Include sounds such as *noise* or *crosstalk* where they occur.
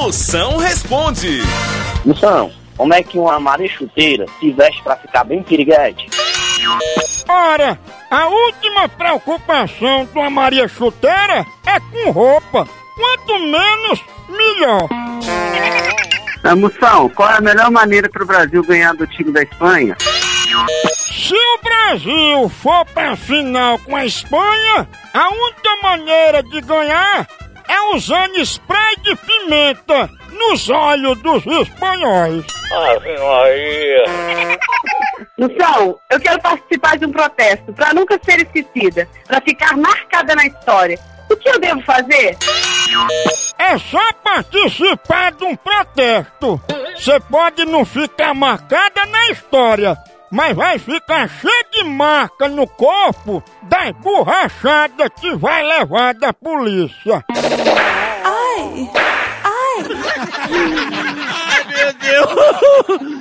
Moção responde. Moção, como é que uma Maria chuteira se veste pra ficar bem piriguete? Ora, a última preocupação de uma Maria Chuteira é com roupa. Quanto menos, melhor. Ah, Moção, qual é a melhor maneira para o Brasil ganhar do time da Espanha? Se o Brasil for pra final com a Espanha, a única maneira de ganhar é usando spray de pimenta nos olhos dos espanhóis. Moção, *laughs* eu quero participar de um protesto para nunca ser esquecida, para ficar marcada na história. O que eu devo fazer? É só participar de um protesto. Você pode não ficar marcada na história, mas vai ficar cheio de marca no corpo das borrachadas que vai levar da polícia. Ai! Ai! *laughs* Meu Deus!